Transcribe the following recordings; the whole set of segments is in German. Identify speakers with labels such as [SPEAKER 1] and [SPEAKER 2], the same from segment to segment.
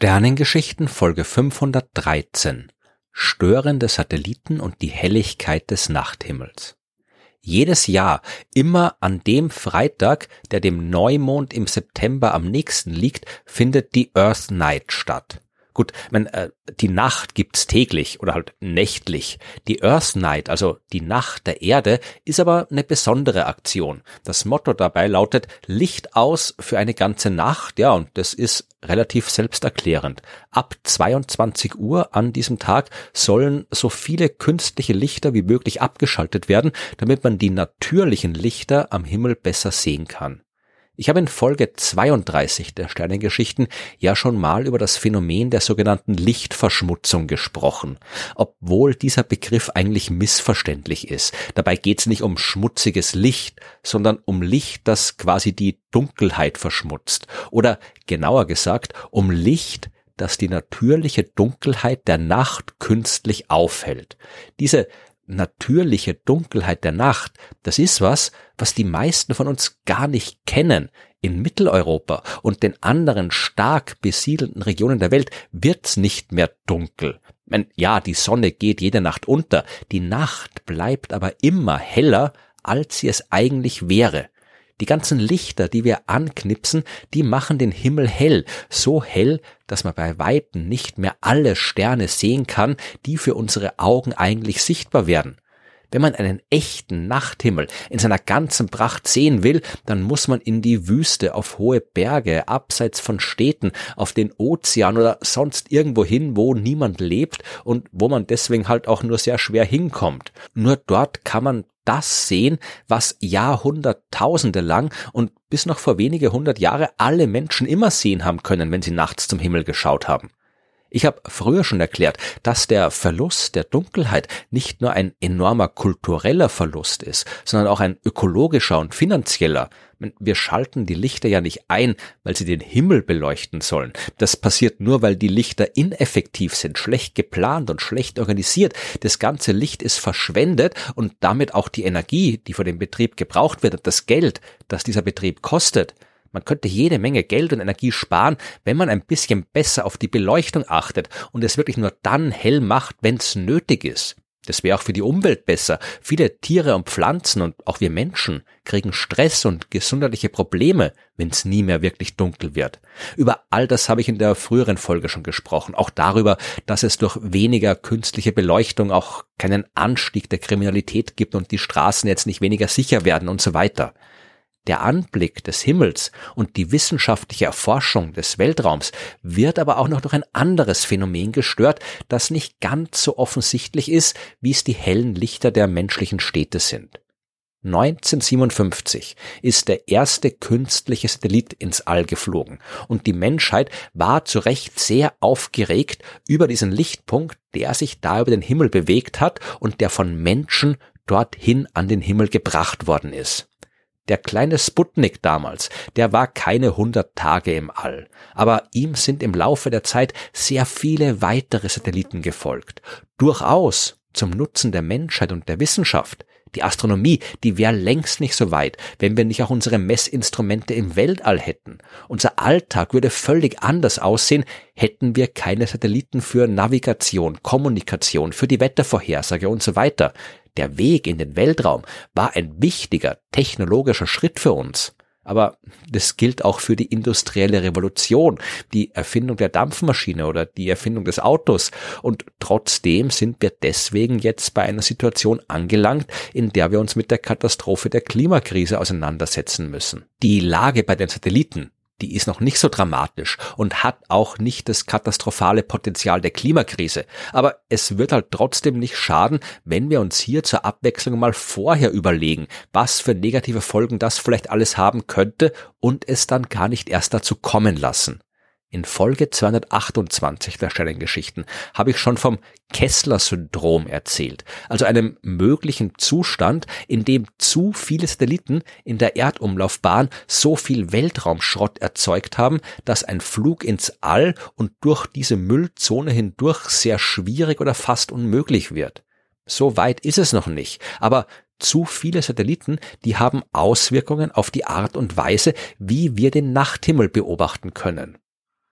[SPEAKER 1] Sternengeschichten Folge 513 Störende Satelliten und die Helligkeit des Nachthimmels. Jedes Jahr, immer an dem Freitag, der dem Neumond im September am nächsten liegt, findet die Earth Night statt. Gut, man, äh, die Nacht gibt's täglich oder halt nächtlich. Die Earth Night, also die Nacht der Erde, ist aber eine besondere Aktion. Das Motto dabei lautet Licht aus für eine ganze Nacht, ja, und das ist relativ selbsterklärend. Ab 22 Uhr an diesem Tag sollen so viele künstliche Lichter wie möglich abgeschaltet werden, damit man die natürlichen Lichter am Himmel besser sehen kann. Ich habe in Folge 32 der Sternengeschichten ja schon mal über das Phänomen der sogenannten Lichtverschmutzung gesprochen, obwohl dieser Begriff eigentlich missverständlich ist. Dabei geht es nicht um schmutziges Licht, sondern um Licht, das quasi die Dunkelheit verschmutzt. Oder genauer gesagt, um Licht, das die natürliche Dunkelheit der Nacht künstlich aufhält. Diese natürliche Dunkelheit der Nacht, das ist was, was die meisten von uns gar nicht kennen. In Mitteleuropa und den anderen stark besiedelten Regionen der Welt wird's nicht mehr dunkel. Ja, die Sonne geht jede Nacht unter, die Nacht bleibt aber immer heller, als sie es eigentlich wäre. Die ganzen Lichter, die wir anknipsen, die machen den Himmel hell, so hell, dass man bei Weitem nicht mehr alle Sterne sehen kann, die für unsere Augen eigentlich sichtbar werden. Wenn man einen echten Nachthimmel in seiner ganzen Pracht sehen will, dann muss man in die Wüste, auf hohe Berge, abseits von Städten, auf den Ozean oder sonst irgendwo hin, wo niemand lebt und wo man deswegen halt auch nur sehr schwer hinkommt. Nur dort kann man das sehen, was Jahrhunderttausende lang und bis noch vor wenige hundert Jahre alle Menschen immer sehen haben können, wenn sie nachts zum Himmel geschaut haben. Ich habe früher schon erklärt, dass der Verlust der Dunkelheit nicht nur ein enormer kultureller Verlust ist, sondern auch ein ökologischer und finanzieller. Wir schalten die Lichter ja nicht ein, weil sie den Himmel beleuchten sollen. Das passiert nur, weil die Lichter ineffektiv sind, schlecht geplant und schlecht organisiert. Das ganze Licht ist verschwendet und damit auch die Energie, die für den Betrieb gebraucht wird das Geld, das dieser Betrieb kostet. Man könnte jede Menge Geld und Energie sparen, wenn man ein bisschen besser auf die Beleuchtung achtet und es wirklich nur dann hell macht, wenn es nötig ist. Das wäre auch für die Umwelt besser. Viele Tiere und Pflanzen und auch wir Menschen kriegen Stress und gesundheitliche Probleme, wenn es nie mehr wirklich dunkel wird. Über all das habe ich in der früheren Folge schon gesprochen. Auch darüber, dass es durch weniger künstliche Beleuchtung auch keinen Anstieg der Kriminalität gibt und die Straßen jetzt nicht weniger sicher werden und so weiter. Der Anblick des Himmels und die wissenschaftliche Erforschung des Weltraums wird aber auch noch durch ein anderes Phänomen gestört, das nicht ganz so offensichtlich ist, wie es die hellen Lichter der menschlichen Städte sind. 1957 ist der erste künstliche Satellit ins All geflogen und die Menschheit war zu Recht sehr aufgeregt über diesen Lichtpunkt, der sich da über den Himmel bewegt hat und der von Menschen dorthin an den Himmel gebracht worden ist. Der kleine Sputnik damals, der war keine hundert Tage im All, aber ihm sind im Laufe der Zeit sehr viele weitere Satelliten gefolgt. Durchaus zum Nutzen der Menschheit und der Wissenschaft. Die Astronomie, die wäre längst nicht so weit, wenn wir nicht auch unsere Messinstrumente im Weltall hätten. Unser Alltag würde völlig anders aussehen, hätten wir keine Satelliten für Navigation, Kommunikation, für die Wettervorhersage und so weiter. Der Weg in den Weltraum war ein wichtiger technologischer Schritt für uns. Aber das gilt auch für die industrielle Revolution, die Erfindung der Dampfmaschine oder die Erfindung des Autos. Und trotzdem sind wir deswegen jetzt bei einer Situation angelangt, in der wir uns mit der Katastrophe der Klimakrise auseinandersetzen müssen. Die Lage bei den Satelliten, die ist noch nicht so dramatisch und hat auch nicht das katastrophale Potenzial der Klimakrise. Aber es wird halt trotzdem nicht schaden, wenn wir uns hier zur Abwechslung mal vorher überlegen, was für negative Folgen das vielleicht alles haben könnte und es dann gar nicht erst dazu kommen lassen. In Folge 228 der Sternengeschichten habe ich schon vom Kessler-Syndrom erzählt, also einem möglichen Zustand, in dem zu viele Satelliten in der Erdumlaufbahn so viel Weltraumschrott erzeugt haben, dass ein Flug ins All und durch diese Müllzone hindurch sehr schwierig oder fast unmöglich wird. So weit ist es noch nicht, aber zu viele Satelliten, die haben Auswirkungen auf die Art und Weise, wie wir den Nachthimmel beobachten können.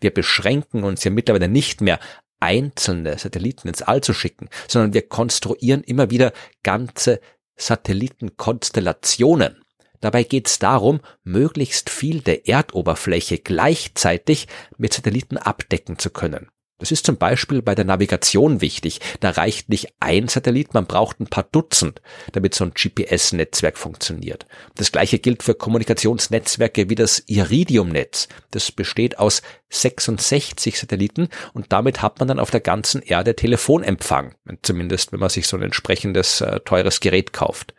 [SPEAKER 1] Wir beschränken uns ja mittlerweile nicht mehr einzelne Satelliten ins All zu schicken, sondern wir konstruieren immer wieder ganze Satellitenkonstellationen. Dabei geht es darum, möglichst viel der Erdoberfläche gleichzeitig mit Satelliten abdecken zu können. Das ist zum Beispiel bei der Navigation wichtig. Da reicht nicht ein Satellit, man braucht ein paar Dutzend, damit so ein GPS-Netzwerk funktioniert. Das gleiche gilt für Kommunikationsnetzwerke wie das Iridium-Netz. Das besteht aus 66 Satelliten und damit hat man dann auf der ganzen Erde Telefonempfang. Zumindest, wenn man sich so ein entsprechendes äh, teures Gerät kauft.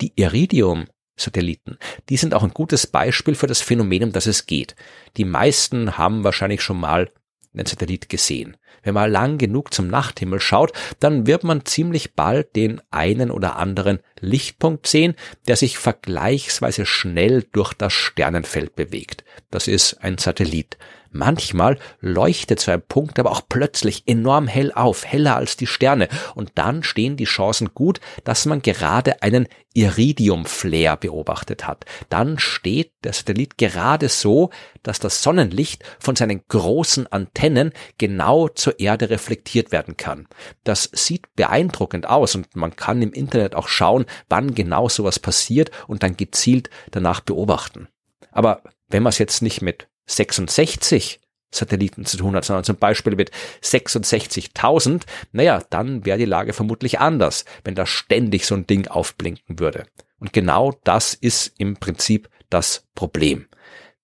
[SPEAKER 1] Die Iridium Satelliten. Die sind auch ein gutes Beispiel für das Phänomen, um das es geht. Die meisten haben wahrscheinlich schon mal einen Satellit gesehen. Wenn man lang genug zum Nachthimmel schaut, dann wird man ziemlich bald den einen oder anderen Lichtpunkt sehen, der sich vergleichsweise schnell durch das Sternenfeld bewegt. Das ist ein Satellit. Manchmal leuchtet so ein Punkt aber auch plötzlich enorm hell auf, heller als die Sterne, und dann stehen die Chancen gut, dass man gerade einen Iridium-Flare beobachtet hat. Dann steht der Satellit gerade so, dass das Sonnenlicht von seinen großen Antennen genau zur Erde reflektiert werden kann. Das sieht beeindruckend aus und man kann im Internet auch schauen, wann genau sowas passiert und dann gezielt danach beobachten. Aber wenn man es jetzt nicht mit 66 Satelliten zu tun hat, sondern zum Beispiel mit 66.000, naja, dann wäre die Lage vermutlich anders, wenn da ständig so ein Ding aufblinken würde. Und genau das ist im Prinzip das Problem.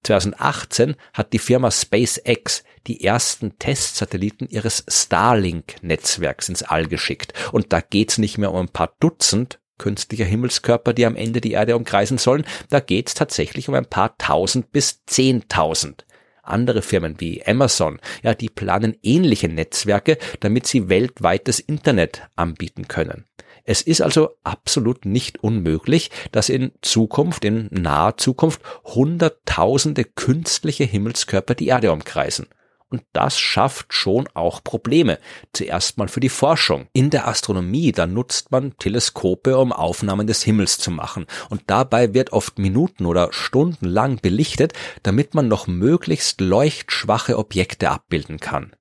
[SPEAKER 1] 2018 hat die Firma SpaceX die ersten Testsatelliten ihres Starlink-Netzwerks ins All geschickt. Und da geht's nicht mehr um ein paar Dutzend künstlicher Himmelskörper, die am Ende die Erde umkreisen sollen. Da geht's tatsächlich um ein paar tausend bis zehntausend. Andere Firmen wie Amazon, ja, die planen ähnliche Netzwerke, damit sie weltweites Internet anbieten können. Es ist also absolut nicht unmöglich, dass in Zukunft, in naher Zukunft, hunderttausende künstliche Himmelskörper die Erde umkreisen. Und das schafft schon auch Probleme. Zuerst mal für die Forschung. In der Astronomie, da nutzt man Teleskope, um Aufnahmen des Himmels zu machen. Und dabei wird oft Minuten oder Stunden lang belichtet, damit man noch möglichst leuchtschwache Objekte abbilden kann.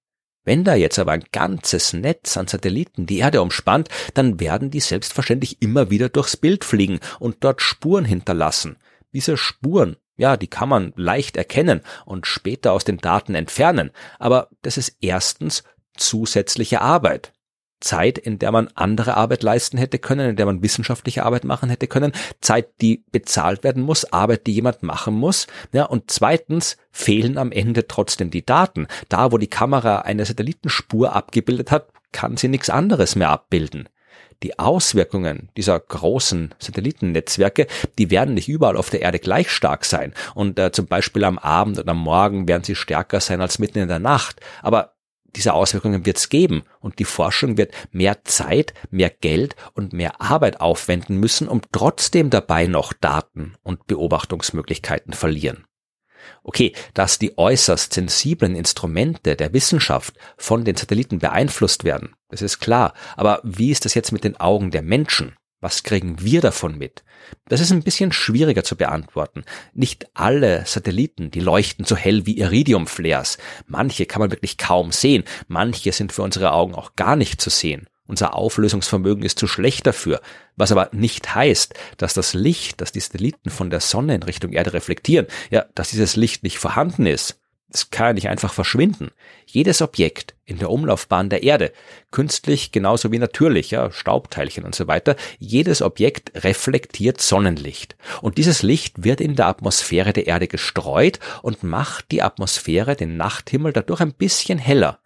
[SPEAKER 1] Wenn da jetzt aber ein ganzes Netz an Satelliten die Erde umspannt, dann werden die selbstverständlich immer wieder durchs Bild fliegen und dort Spuren hinterlassen. Diese Spuren ja, die kann man leicht erkennen und später aus den Daten entfernen, aber das ist erstens zusätzliche Arbeit. Zeit, in der man andere Arbeit leisten hätte können, in der man wissenschaftliche Arbeit machen hätte können, Zeit, die bezahlt werden muss, Arbeit, die jemand machen muss. Ja, und zweitens fehlen am Ende trotzdem die Daten. Da, wo die Kamera eine Satellitenspur abgebildet hat, kann sie nichts anderes mehr abbilden die Auswirkungen dieser großen Satellitennetzwerke, die werden nicht überall auf der Erde gleich stark sein. Und äh, zum Beispiel am Abend oder am Morgen werden sie stärker sein als mitten in der Nacht. Aber diese Auswirkungen wird es geben und die Forschung wird mehr Zeit, mehr Geld und mehr Arbeit aufwenden müssen, um trotzdem dabei noch Daten und Beobachtungsmöglichkeiten verlieren. Okay, dass die äußerst sensiblen Instrumente der Wissenschaft von den Satelliten beeinflusst werden, das ist klar. Aber wie ist das jetzt mit den Augen der Menschen? Was kriegen wir davon mit? Das ist ein bisschen schwieriger zu beantworten. Nicht alle Satelliten, die leuchten so hell wie Iridium-Flares. Manche kann man wirklich kaum sehen. Manche sind für unsere Augen auch gar nicht zu sehen. Unser Auflösungsvermögen ist zu schlecht dafür, was aber nicht heißt, dass das Licht, das die Satelliten von der Sonne in Richtung Erde reflektieren, ja, dass dieses Licht nicht vorhanden ist. Es kann ja nicht einfach verschwinden. Jedes Objekt in der Umlaufbahn der Erde, künstlich genauso wie natürlich, ja, Staubteilchen und so weiter, jedes Objekt reflektiert Sonnenlicht. Und dieses Licht wird in der Atmosphäre der Erde gestreut und macht die Atmosphäre, den Nachthimmel dadurch ein bisschen heller.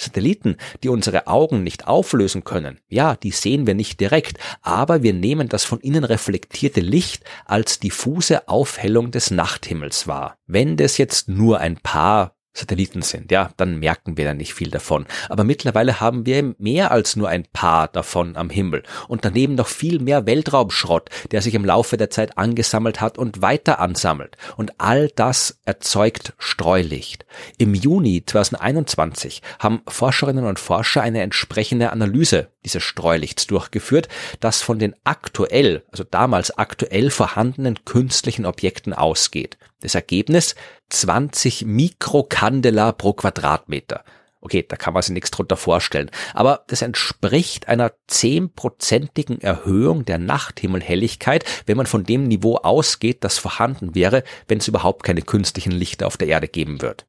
[SPEAKER 1] Satelliten, die unsere Augen nicht auflösen können, ja, die sehen wir nicht direkt, aber wir nehmen das von innen reflektierte Licht als diffuse Aufhellung des Nachthimmels wahr. Wenn das jetzt nur ein paar Satelliten sind, ja, dann merken wir da nicht viel davon. Aber mittlerweile haben wir mehr als nur ein paar davon am Himmel und daneben noch viel mehr Weltraumschrott, der sich im Laufe der Zeit angesammelt hat und weiter ansammelt. Und all das erzeugt Streulicht. Im Juni 2021 haben Forscherinnen und Forscher eine entsprechende Analyse dieses Streulichts durchgeführt, das von den aktuell, also damals aktuell vorhandenen künstlichen Objekten ausgeht. Das Ergebnis 20 Mikrokandela pro Quadratmeter. Okay, da kann man sich nichts drunter vorstellen. Aber das entspricht einer zehnprozentigen Erhöhung der Nachthimmelhelligkeit, wenn man von dem Niveau ausgeht, das vorhanden wäre, wenn es überhaupt keine künstlichen Lichter auf der Erde geben wird.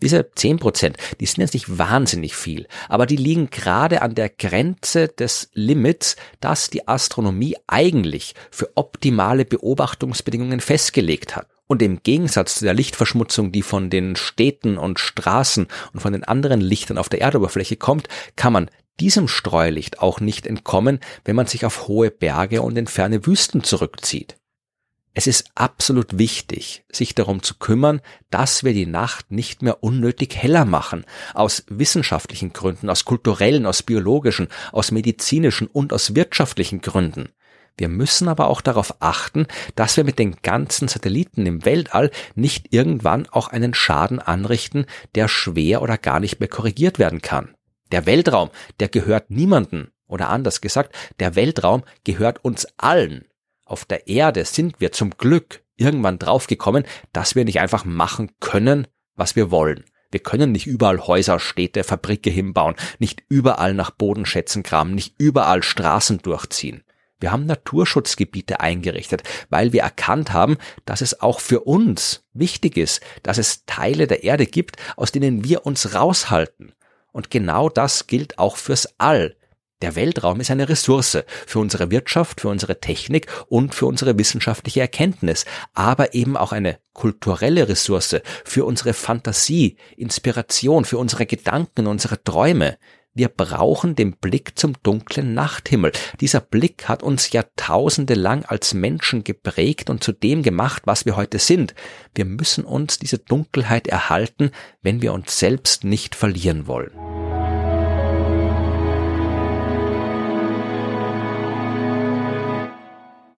[SPEAKER 1] Diese zehn Prozent, die sind jetzt nicht wahnsinnig viel, aber die liegen gerade an der Grenze des Limits, das die Astronomie eigentlich für optimale Beobachtungsbedingungen festgelegt hat. Und im Gegensatz zu der Lichtverschmutzung, die von den Städten und Straßen und von den anderen Lichtern auf der Erdoberfläche kommt, kann man diesem Streulicht auch nicht entkommen, wenn man sich auf hohe Berge und in ferne Wüsten zurückzieht. Es ist absolut wichtig, sich darum zu kümmern, dass wir die Nacht nicht mehr unnötig heller machen, aus wissenschaftlichen Gründen, aus kulturellen, aus biologischen, aus medizinischen und aus wirtschaftlichen Gründen. Wir müssen aber auch darauf achten, dass wir mit den ganzen Satelliten im Weltall nicht irgendwann auch einen Schaden anrichten, der schwer oder gar nicht mehr korrigiert werden kann. Der Weltraum, der gehört niemanden. Oder anders gesagt, der Weltraum gehört uns allen. Auf der Erde sind wir zum Glück irgendwann draufgekommen, dass wir nicht einfach machen können, was wir wollen. Wir können nicht überall Häuser, Städte, Fabrike hinbauen, nicht überall nach Bodenschätzen kramen, nicht überall Straßen durchziehen. Wir haben Naturschutzgebiete eingerichtet, weil wir erkannt haben, dass es auch für uns wichtig ist, dass es Teile der Erde gibt, aus denen wir uns raushalten. Und genau das gilt auch fürs All. Der Weltraum ist eine Ressource für unsere Wirtschaft, für unsere Technik und für unsere wissenschaftliche Erkenntnis, aber eben auch eine kulturelle Ressource für unsere Fantasie, Inspiration, für unsere Gedanken, unsere Träume. Wir brauchen den Blick zum dunklen Nachthimmel. Dieser Blick hat uns Jahrtausende lang als Menschen geprägt und zu dem gemacht, was wir heute sind. Wir müssen uns diese Dunkelheit erhalten, wenn wir uns selbst nicht verlieren wollen.